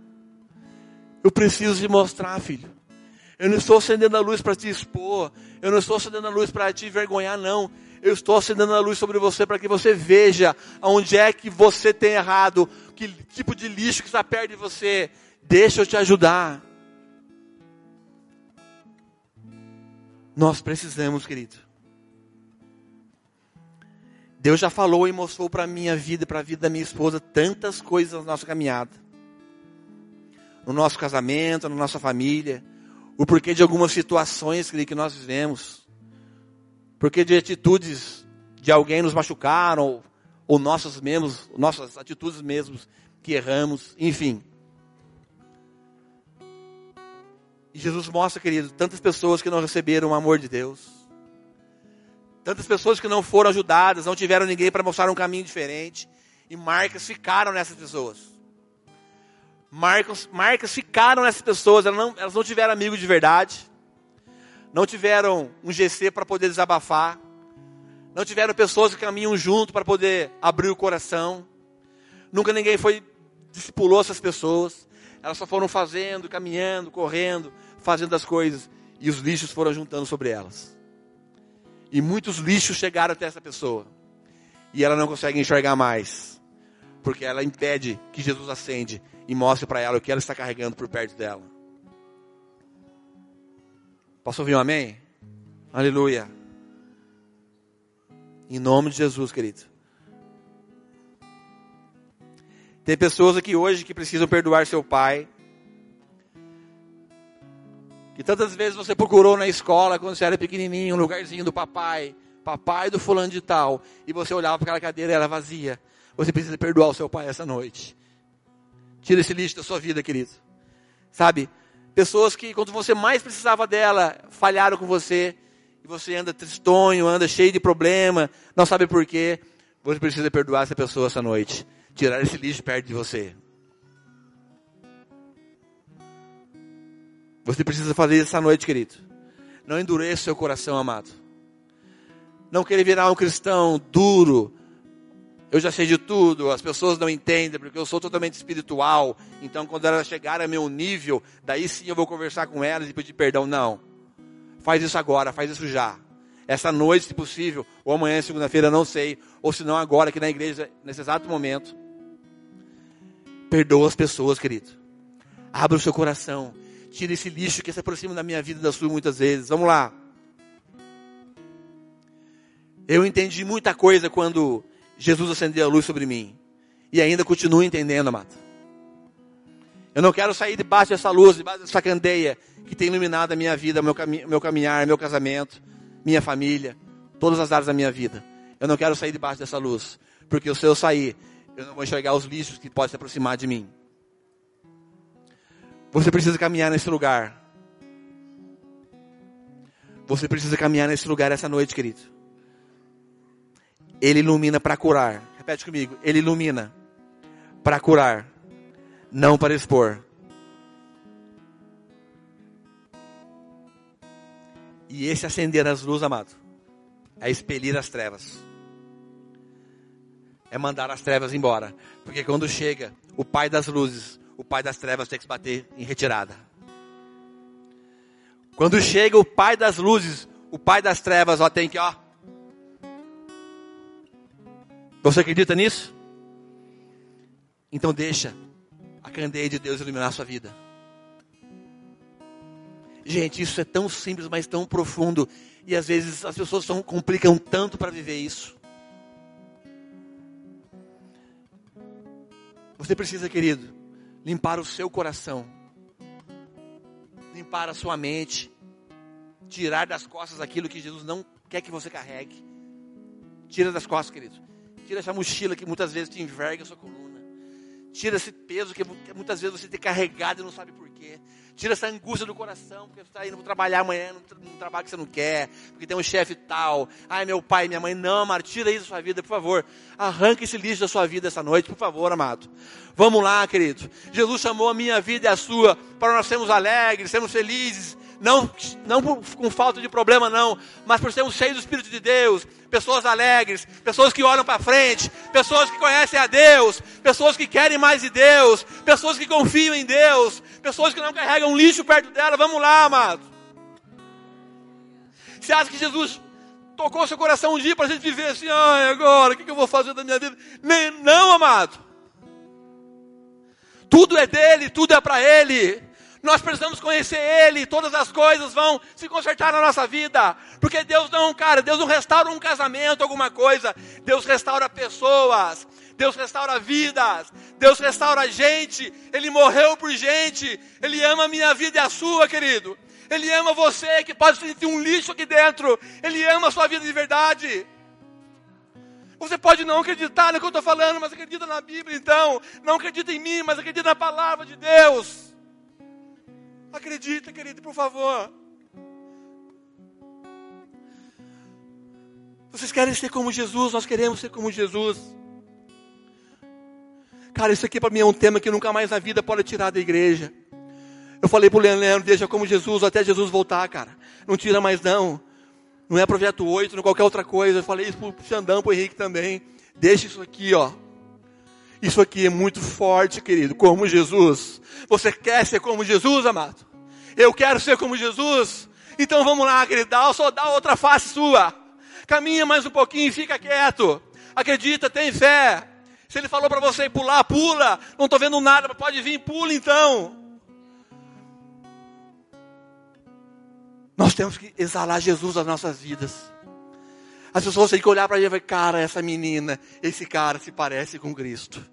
Eu preciso te mostrar, filho. Eu não estou acendendo a luz para te expor. Eu não estou acendendo a luz para te envergonhar, não. Eu estou acendendo a luz sobre você para que você veja onde é que você tem errado, que tipo de lixo que está perto de você. Deixa eu te ajudar. Nós precisamos, querido. Deus já falou e mostrou para a minha vida e para a vida da minha esposa tantas coisas na nossa caminhada. No nosso casamento, na nossa família. O porquê de algumas situações que nós vivemos porque de atitudes de alguém nos machucaram, ou, nossas, mesmos, nossas atitudes mesmos que erramos, enfim. E Jesus mostra, querido, tantas pessoas que não receberam o amor de Deus, Tantas pessoas que não foram ajudadas, não tiveram ninguém para mostrar um caminho diferente. E marcas ficaram nessas pessoas. Marcas, marcas ficaram nessas pessoas, elas não, elas não tiveram amigos de verdade. Não tiveram um GC para poder desabafar. Não tiveram pessoas que caminham junto para poder abrir o coração. Nunca ninguém foi discipulou essas pessoas. Elas só foram fazendo, caminhando, correndo, fazendo as coisas. E os lixos foram juntando sobre elas. E muitos lixos chegaram até essa pessoa. E ela não consegue enxergar mais. Porque ela impede que Jesus acende e mostre para ela o que ela está carregando por perto dela. Posso ouvir um amém? Aleluia. Em nome de Jesus, querido. Tem pessoas aqui hoje que precisam perdoar seu pai. Que tantas vezes você procurou na escola quando você era pequenininho, um lugarzinho do papai, papai do fulano de tal, e você olhava para aquela cadeira e era vazia. Você precisa perdoar o seu pai essa noite. Tira esse lixo da sua vida, querido. Sabe? Pessoas que quando você mais precisava dela, falharam com você, e você anda tristonho, anda cheio de problema, não sabe por quê. Você precisa perdoar essa pessoa essa noite tirar esse lixo perto de você. Você precisa fazer isso essa noite, querido. Não endureça seu coração, amado. Não querer virar um cristão duro. Eu já sei de tudo, as pessoas não entendem, porque eu sou totalmente espiritual. Então, quando elas chegarem a meu nível, daí sim eu vou conversar com elas e pedir perdão. Não. Faz isso agora, faz isso já. Essa noite, se possível, ou amanhã, segunda-feira, não sei. Ou se não, agora, aqui na igreja, nesse exato momento. Perdoa as pessoas, querido. Abra o seu coração. Tira esse lixo que se aproxima da minha vida e da sua muitas vezes. Vamos lá. Eu entendi muita coisa quando Jesus acendeu a luz sobre mim. E ainda continuo entendendo, amado. Eu não quero sair debaixo dessa luz, debaixo dessa candeia que tem iluminado a minha vida, meu, cami meu caminhar, meu casamento, minha família, todas as áreas da minha vida. Eu não quero sair debaixo dessa luz. Porque se eu sair, eu não vou enxergar os lixos que podem se aproximar de mim. Você precisa caminhar nesse lugar. Você precisa caminhar nesse lugar essa noite, querido. Ele ilumina para curar. Repete comigo. Ele ilumina para curar, não para expor. E esse acender as luzes, amado, é expelir as trevas é mandar as trevas embora. Porque quando chega o pai das luzes, o pai das trevas tem que se bater em retirada. Quando chega o pai das luzes, o pai das trevas, ó, tem que, ó. Você acredita nisso? Então deixa a candeia de Deus iluminar a sua vida. Gente, isso é tão simples, mas tão profundo. E às vezes as pessoas tão, complicam tanto para viver isso. Você precisa, querido, limpar o seu coração, limpar a sua mente, tirar das costas aquilo que Jesus não quer que você carregue. Tira das costas, querido. Tira essa mochila que muitas vezes te enverga a sua coluna. Tira esse peso que muitas vezes você tem carregado e não sabe porquê. Tira essa angústia do coração, porque você está indo trabalhar amanhã num trabalho que você não quer, porque tem um chefe tal. Ai, meu pai, minha mãe, não, amado, tira isso da sua vida, por favor. Arranque esse lixo da sua vida essa noite, por favor, amado. Vamos lá, querido. Jesus chamou a minha vida e a sua para nós sermos alegres, sermos felizes, não, não com falta de problema, não, mas por sermos cheios do Espírito de Deus, pessoas alegres, pessoas que olham para frente, pessoas que conhecem a Deus, pessoas que querem mais de Deus, pessoas que confiam em Deus, pessoas que não carregam lixo perto dela. Vamos lá, amado. Você acha que Jesus tocou seu coração um dia para a gente viver assim, ai, agora, o que eu vou fazer da minha vida? Não, amado. Tudo é dele, tudo é para ele. Nós precisamos conhecer Ele, todas as coisas vão se consertar na nossa vida, porque Deus não, cara, Deus não restaura um casamento, alguma coisa, Deus restaura pessoas, Deus restaura vidas, Deus restaura gente, Ele morreu por gente, Ele ama a minha vida e a sua, querido, Ele ama você que pode sentir um lixo aqui dentro, Ele ama a sua vida de verdade. Você pode não acreditar no que eu estou falando, mas acredita na Bíblia então. Não acredita em mim, mas acredita na palavra de Deus. Acredita, querido, por favor. Vocês querem ser como Jesus? Nós queremos ser como Jesus. Cara, isso aqui para mim é um tema que nunca mais na vida pode tirar da igreja. Eu falei pro Leandro, deixa como Jesus até Jesus voltar, cara. Não tira mais não. Não é projeto 8, não é qualquer outra coisa. Eu falei isso pro Xandão, pro Henrique também. Deixa isso aqui, ó. Isso aqui é muito forte, querido. Como Jesus. Você quer ser como Jesus, amado? Eu quero ser como Jesus. Então vamos lá, querido. Só dá outra face sua. Caminha mais um pouquinho, fica quieto. Acredita, tem fé. Se ele falou para você pular, pula. Não estou vendo nada, pode vir, pula então. Nós temos que exalar Jesus nas nossas vidas. As pessoas têm que olhar para ele e falar, cara, essa menina, esse cara se parece com Cristo.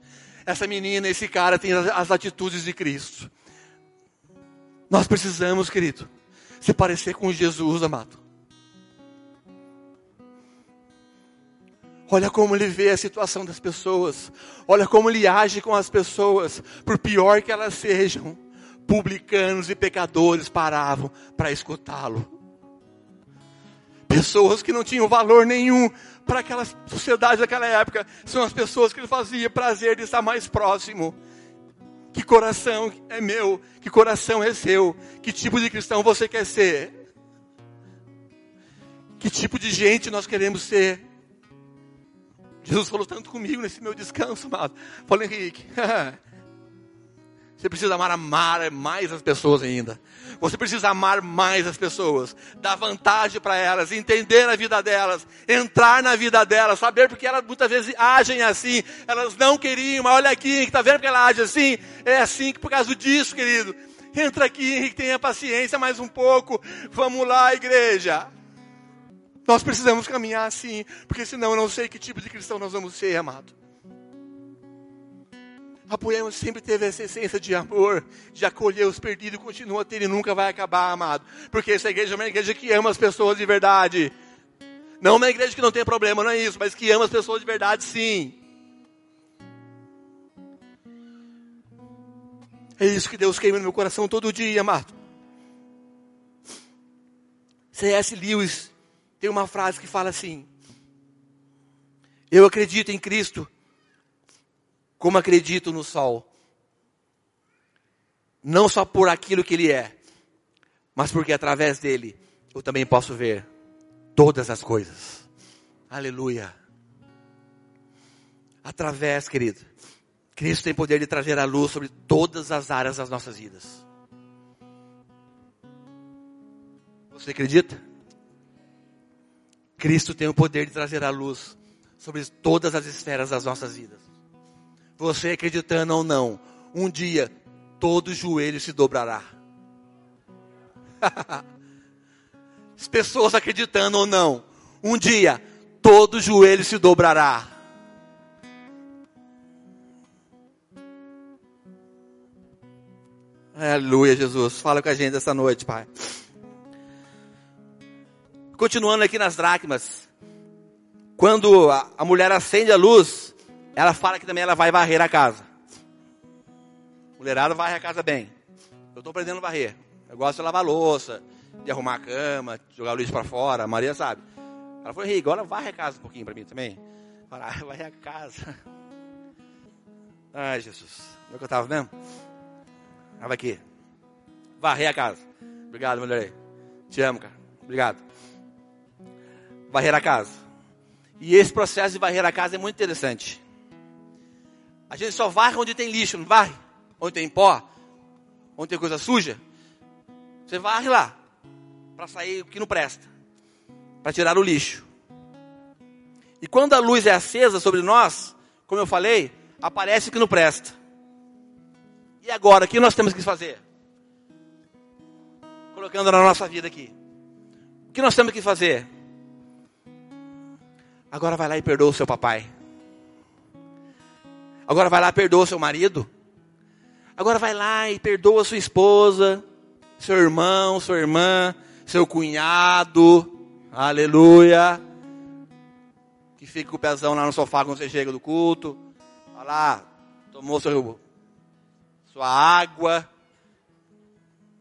Essa menina, esse cara tem as atitudes de Cristo. Nós precisamos, querido, se parecer com Jesus, amado. Olha como ele vê a situação das pessoas. Olha como ele age com as pessoas, por pior que elas sejam publicanos e pecadores paravam para escutá-lo. Pessoas que não tinham valor nenhum para aquela sociedade daquela época, são as pessoas que ele fazia prazer de estar mais próximo. Que coração é meu? Que coração é seu? Que tipo de cristão você quer ser? Que tipo de gente nós queremos ser? Jesus falou tanto comigo nesse meu descanso, amado. Falei, Henrique, (laughs) Você precisa amar, amar mais as pessoas ainda. Você precisa amar mais as pessoas, dar vantagem para elas, entender a vida delas, entrar na vida delas, saber porque elas muitas vezes agem assim. Elas não queriam, mas olha aqui, está vendo que ela age assim? É assim por causa disso, querido. Entra aqui, Henrique, tenha paciência mais um pouco. Vamos lá, igreja. Nós precisamos caminhar assim, porque senão eu não sei que tipo de cristão nós vamos ser, amado. Apoiamos sempre teve essa essência de amor, de acolher os perdidos continua a ter e nunca vai acabar, amado. Porque essa igreja é uma igreja que ama as pessoas de verdade. Não uma igreja que não tem problema, não é isso, mas que ama as pessoas de verdade, sim. É isso que Deus queima no meu coração todo dia, amado. C.S. Lewis tem uma frase que fala assim: Eu acredito em Cristo como acredito no sol. Não só por aquilo que ele é, mas porque através dele eu também posso ver todas as coisas. Aleluia. Através, querido, Cristo tem poder de trazer a luz sobre todas as áreas das nossas vidas. Você acredita? Cristo tem o poder de trazer a luz sobre todas as esferas das nossas vidas. Você acreditando ou não, um dia todo joelho se dobrará. (laughs) As pessoas acreditando ou não, um dia todo joelho se dobrará. Aleluia, Jesus. Fala com a gente essa noite, Pai. Continuando aqui nas dracmas. Quando a, a mulher acende a luz, ela fala que também ela vai varrer a casa. Mulherada varre a casa bem. Eu estou aprendendo a varrer. Eu gosto de lavar louça, de arrumar a cama, de jogar lixo para fora. A Maria sabe. Ela falou, Rei, agora varre a casa um pouquinho para mim também. Fala, ah, (laughs) varre a casa. Ai, Jesus. Não é que eu estava mesmo? Estava aqui. Varrer a casa. Obrigado, mulher. Te amo, cara. Obrigado. Varrer a casa. E esse processo de varrer a casa é muito interessante. A gente só varre onde tem lixo, não varre? Onde tem pó, onde tem coisa suja. Você varre lá, para sair o que não presta, para tirar o lixo. E quando a luz é acesa sobre nós, como eu falei, aparece o que não presta. E agora, o que nós temos que fazer? Colocando na nossa vida aqui. O que nós temos que fazer? Agora vai lá e perdoa o seu papai. Agora vai lá perdoa seu marido. Agora vai lá e perdoa sua esposa, seu irmão, sua irmã, seu cunhado. Aleluia. Que fica com o pezão lá no sofá quando você chega do culto. Vai lá, tomou seu, sua água.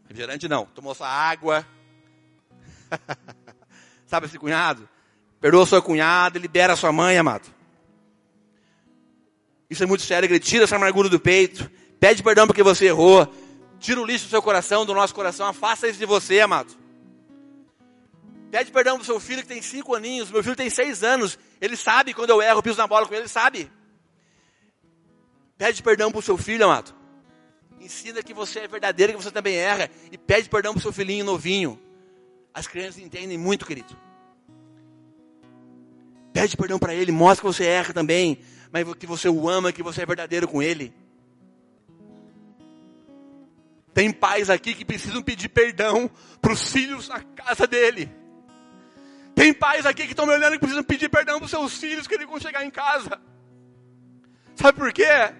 Refrigerante não, tomou sua água. (laughs) Sabe esse cunhado? Perdoa sua cunhada, libera sua mãe, amado. Isso é muito sério, querido. Tira essa amargura do peito. Pede perdão porque você errou. Tira o lixo do seu coração, do nosso coração. Afasta isso de você, amado. Pede perdão pro seu filho que tem cinco aninhos. Meu filho tem seis anos. Ele sabe quando eu erro, piso na bola com ele, ele sabe. Pede perdão pro seu filho, amado. Ensina que você é verdadeiro, que você também erra. E pede perdão pro seu filhinho novinho. As crianças entendem muito, querido. Pede perdão para ele, mostra que você erra também, mas que você o ama, que você é verdadeiro com ele. Tem pais aqui que precisam pedir perdão para os filhos na casa dele. Tem pais aqui que estão me olhando que precisam pedir perdão para os seus filhos que eles vão chegar em casa. Sabe por quê?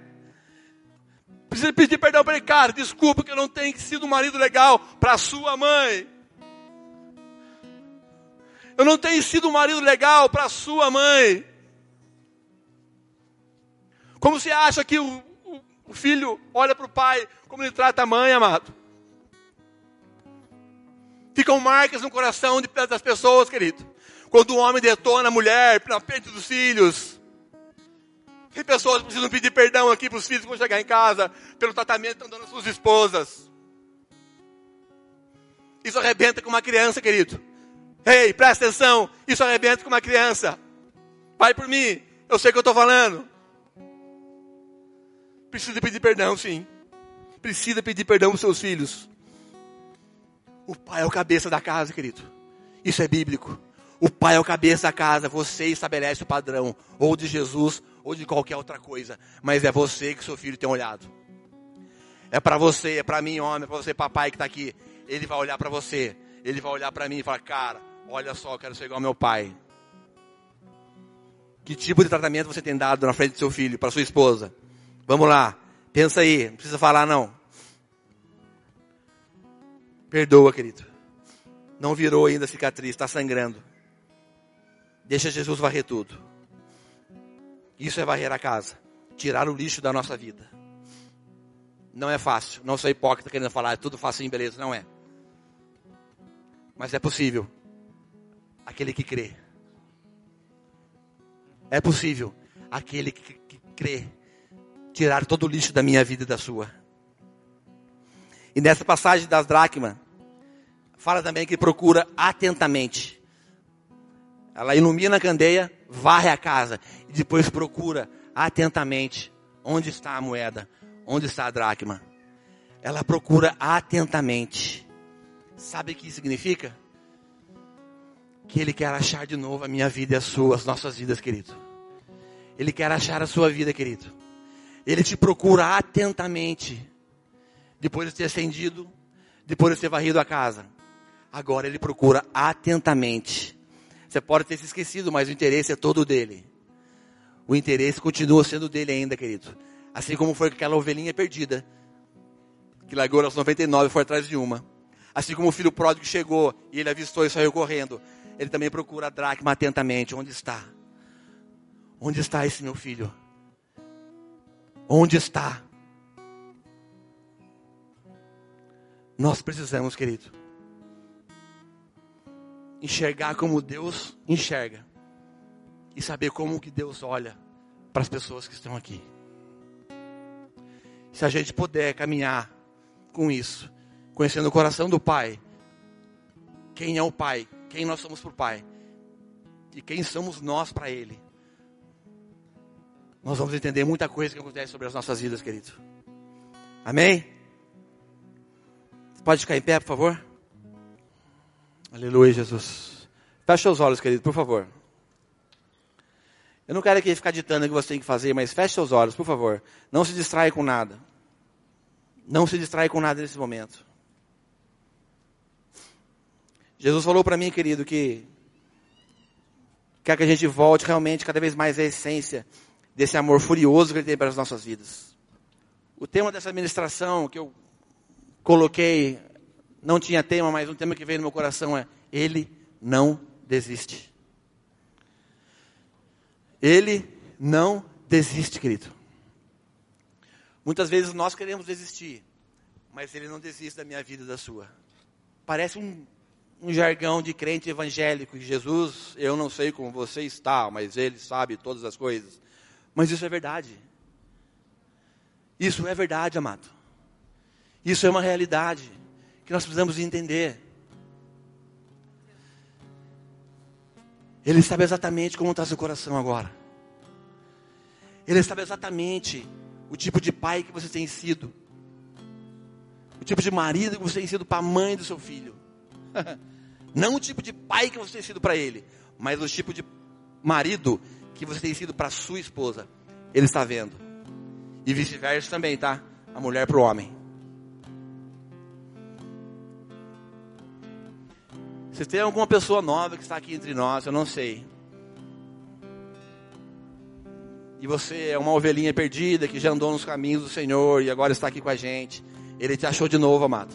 Precisa pedir perdão para ele, cara, desculpa que eu não tenho sido um marido legal para sua mãe. Eu não tenho sido um marido legal para sua mãe. Como você acha que o, o, o filho olha para o pai como ele trata a mãe, amado? Ficam marcas no coração de, das pessoas, querido. Quando o homem detona a mulher na frente dos filhos. Tem pessoas que precisam pedir perdão aqui para os filhos quando chegar em casa, pelo tratamento que estão dando às suas esposas. Isso arrebenta com uma criança, querido. Ei, presta atenção, isso arrebenta com uma criança. Pai por mim, eu sei o que eu estou falando. Precisa pedir perdão, sim. Precisa pedir perdão para os seus filhos. O pai é o cabeça da casa, querido. Isso é bíblico. O pai é o cabeça da casa. Você estabelece o padrão, ou de Jesus, ou de qualquer outra coisa. Mas é você que seu filho tem olhado. É para você, é para mim, homem, é para você, papai que está aqui. Ele vai olhar para você. Ele vai olhar para mim e falar: Cara, olha só, eu quero ser igual ao meu pai. Que tipo de tratamento você tem dado na frente do seu filho, para sua esposa? Vamos lá, pensa aí, não precisa falar não. Perdoa, querido. Não virou ainda a cicatriz, está sangrando. Deixa Jesus varrer tudo. Isso é varrer a casa. Tirar o lixo da nossa vida. Não é fácil. Não sou hipócrita querendo falar, é tudo facinho, beleza. Não é. Mas é possível. Aquele que crê. É possível. Aquele que, que crê. Tirar todo o lixo da minha vida e da sua. E nessa passagem das dracmas, fala também que procura atentamente. Ela ilumina a candeia, varre a casa e depois procura atentamente onde está a moeda, onde está a dracma. Ela procura atentamente. Sabe o que significa? Que Ele quer achar de novo a minha vida e a sua, as nossas vidas, querido. Ele quer achar a sua vida, querido. Ele te procura atentamente. Depois de ter acendido, depois de ter varrido a casa. Agora ele procura atentamente. Você pode ter se esquecido, mas o interesse é todo dele. O interesse continua sendo dele ainda, querido. Assim como foi aquela ovelhinha perdida, que largou aos 99 e foi atrás de uma. Assim como o filho pródigo chegou e ele avistou e saiu correndo. Ele também procura a dracma atentamente. Onde está? Onde está esse meu filho? Onde está? Nós precisamos, querido enxergar como Deus enxerga e saber como que Deus olha para as pessoas que estão aqui. Se a gente puder caminhar com isso, conhecendo o coração do Pai, quem é o Pai, quem nós somos para o Pai e quem somos nós para Ele, nós vamos entender muita coisa que acontece sobre as nossas vidas, querido. Amém? Pode ficar em pé, por favor? Aleluia, Jesus. Feche os olhos, querido, por favor. Eu não quero aqui ficar ditando o que você tem que fazer, mas feche seus olhos, por favor. Não se distraia com nada. Não se distraia com nada nesse momento. Jesus falou para mim, querido, que quer que a gente volte realmente cada vez mais à essência desse amor furioso que ele tem para as nossas vidas. O tema dessa administração que eu coloquei não tinha tema, mas um tema que veio no meu coração é: Ele não desiste. Ele não desiste, querido. Muitas vezes nós queremos desistir, mas Ele não desiste da minha vida e da sua. Parece um, um jargão de crente evangélico. Jesus, eu não sei como você está, mas ele sabe todas as coisas. Mas isso é verdade. Isso é verdade, amado. Isso é uma realidade que nós precisamos entender. Ele sabe exatamente como está seu coração agora. Ele sabe exatamente o tipo de pai que você tem sido. O tipo de marido que você tem sido para a mãe do seu filho. (laughs) Não o tipo de pai que você tem sido para ele, mas o tipo de marido que você tem sido para sua esposa. Ele está vendo. E vice-versa também, tá? A mulher para o homem. Se tem alguma pessoa nova que está aqui entre nós, eu não sei. E você é uma ovelhinha perdida que já andou nos caminhos do Senhor e agora está aqui com a gente. Ele te achou de novo, amado.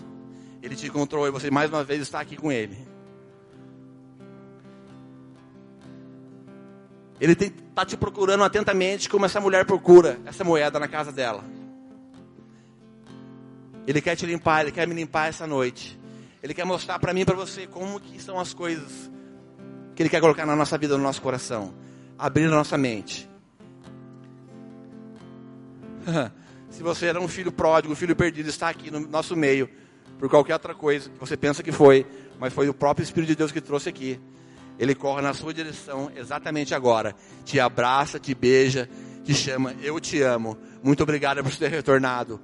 Ele te encontrou e você mais uma vez está aqui com Ele. Ele está te procurando atentamente como essa mulher procura essa moeda na casa dela. Ele quer te limpar, Ele quer me limpar essa noite. Ele quer mostrar para mim para você como que são as coisas que Ele quer colocar na nossa vida, no nosso coração. Abrir a nossa mente. (laughs) Se você era um filho pródigo, um filho perdido, está aqui no nosso meio, por qualquer outra coisa que você pensa que foi, mas foi o próprio Espírito de Deus que trouxe aqui. Ele corre na sua direção exatamente agora. Te abraça, te beija, te chama. Eu te amo. Muito obrigado por ter retornado.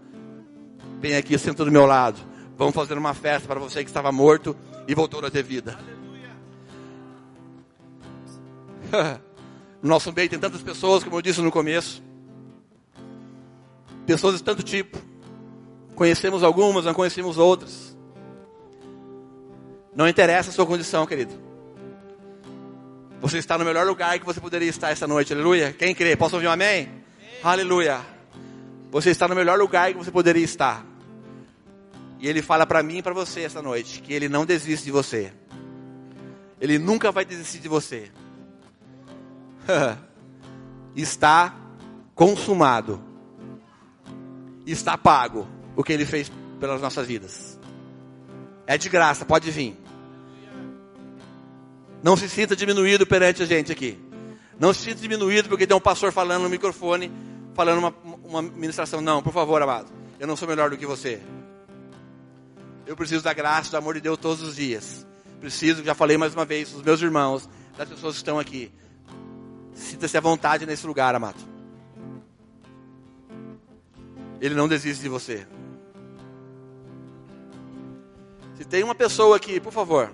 Vem aqui, senta do meu lado. Vamos fazer uma festa para você que estava morto e voltou a ter vida. (laughs) no nosso meio tem tantas pessoas, como eu disse no começo. Pessoas de tanto tipo. Conhecemos algumas, não conhecemos outras. Não interessa a sua condição, querido. Você está no melhor lugar que você poderia estar essa noite, aleluia. Quem crê? Posso ouvir um amém? amém. Aleluia. Você está no melhor lugar que você poderia estar. E ele fala para mim e para você essa noite que ele não desiste de você. Ele nunca vai desistir de você. (laughs) está consumado. Está pago o que ele fez pelas nossas vidas. É de graça, pode vir. Não se sinta diminuído perante a gente aqui. Não se sinta diminuído porque tem um pastor falando no microfone, falando uma, uma ministração. Não, por favor, amado. Eu não sou melhor do que você. Eu preciso da graça, do amor de Deus todos os dias. Preciso, já falei mais uma vez, os meus irmãos, das pessoas que estão aqui. Sinta-se à vontade nesse lugar, amado. Ele não desiste de você. Se tem uma pessoa aqui, por favor.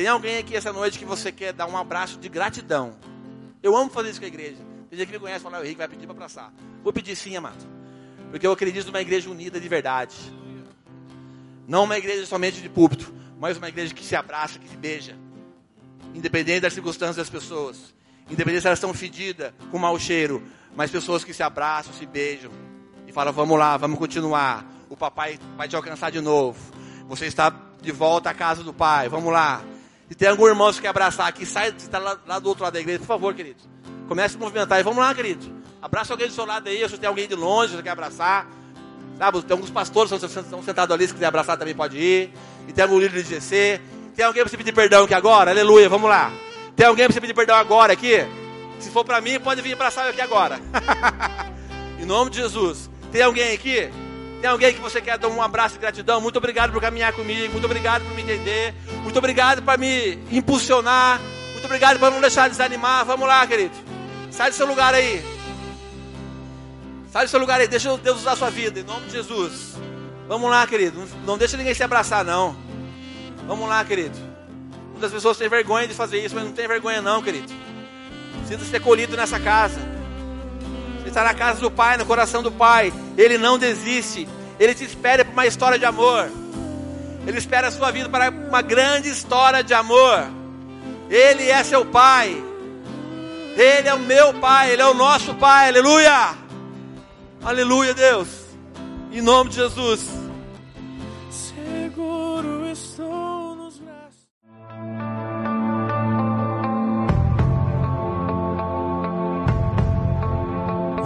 Tem alguém aqui essa noite que você quer dar um abraço de gratidão. Eu amo fazer isso com a igreja. Tem gente que me conhece, fala, o Henrique vai pedir para abraçar. Vou pedir sim, amado. Porque eu acredito numa igreja unida de verdade. Não uma igreja somente de púlpito, mas uma igreja que se abraça, que se beija. Independente das circunstâncias das pessoas. Independente se elas estão fedidas, com mau cheiro. Mas pessoas que se abraçam, se beijam. E falam, vamos lá, vamos continuar. O papai vai te alcançar de novo. Você está de volta à casa do pai, vamos lá. E tem algum irmão que quer abraçar aqui, sai, está lá, lá do outro lado da igreja, por favor, querido. Comece a movimentar e vamos lá, querido. Abraça alguém do seu lado aí, se tem alguém de longe, você quer abraçar. Sabe, tem alguns pastores que estão sentados ali, se quiser abraçar também pode ir. E tem algum líder de GC. Tem alguém para você pedir perdão aqui agora? Aleluia, vamos lá. Tem alguém para você pedir perdão agora aqui? Se for para mim, pode vir abraçar eu aqui agora. (laughs) em nome de Jesus. Tem alguém aqui? Tem alguém que você quer dar um abraço de gratidão? Muito obrigado por caminhar comigo. Muito obrigado por me entender. Muito obrigado por me impulsionar. Muito obrigado por não deixar desanimar. Vamos lá, querido. Sai do seu lugar aí. Sai do seu lugar aí, deixa Deus usar a sua vida, em nome de Jesus. Vamos lá, querido. Não deixa ninguém se abraçar, não. Vamos lá, querido. Muitas pessoas têm vergonha de fazer isso, mas não tem vergonha, não, querido. Sinta-se acolhido nessa casa. Você está na casa do Pai, no coração do Pai. Ele não desiste. Ele te espera para uma história de amor. Ele espera a sua vida para uma grande história de amor. Ele é seu Pai. Ele é o meu Pai. Ele é o nosso Pai. Aleluia. Aleluia, Deus. Em nome de Jesus.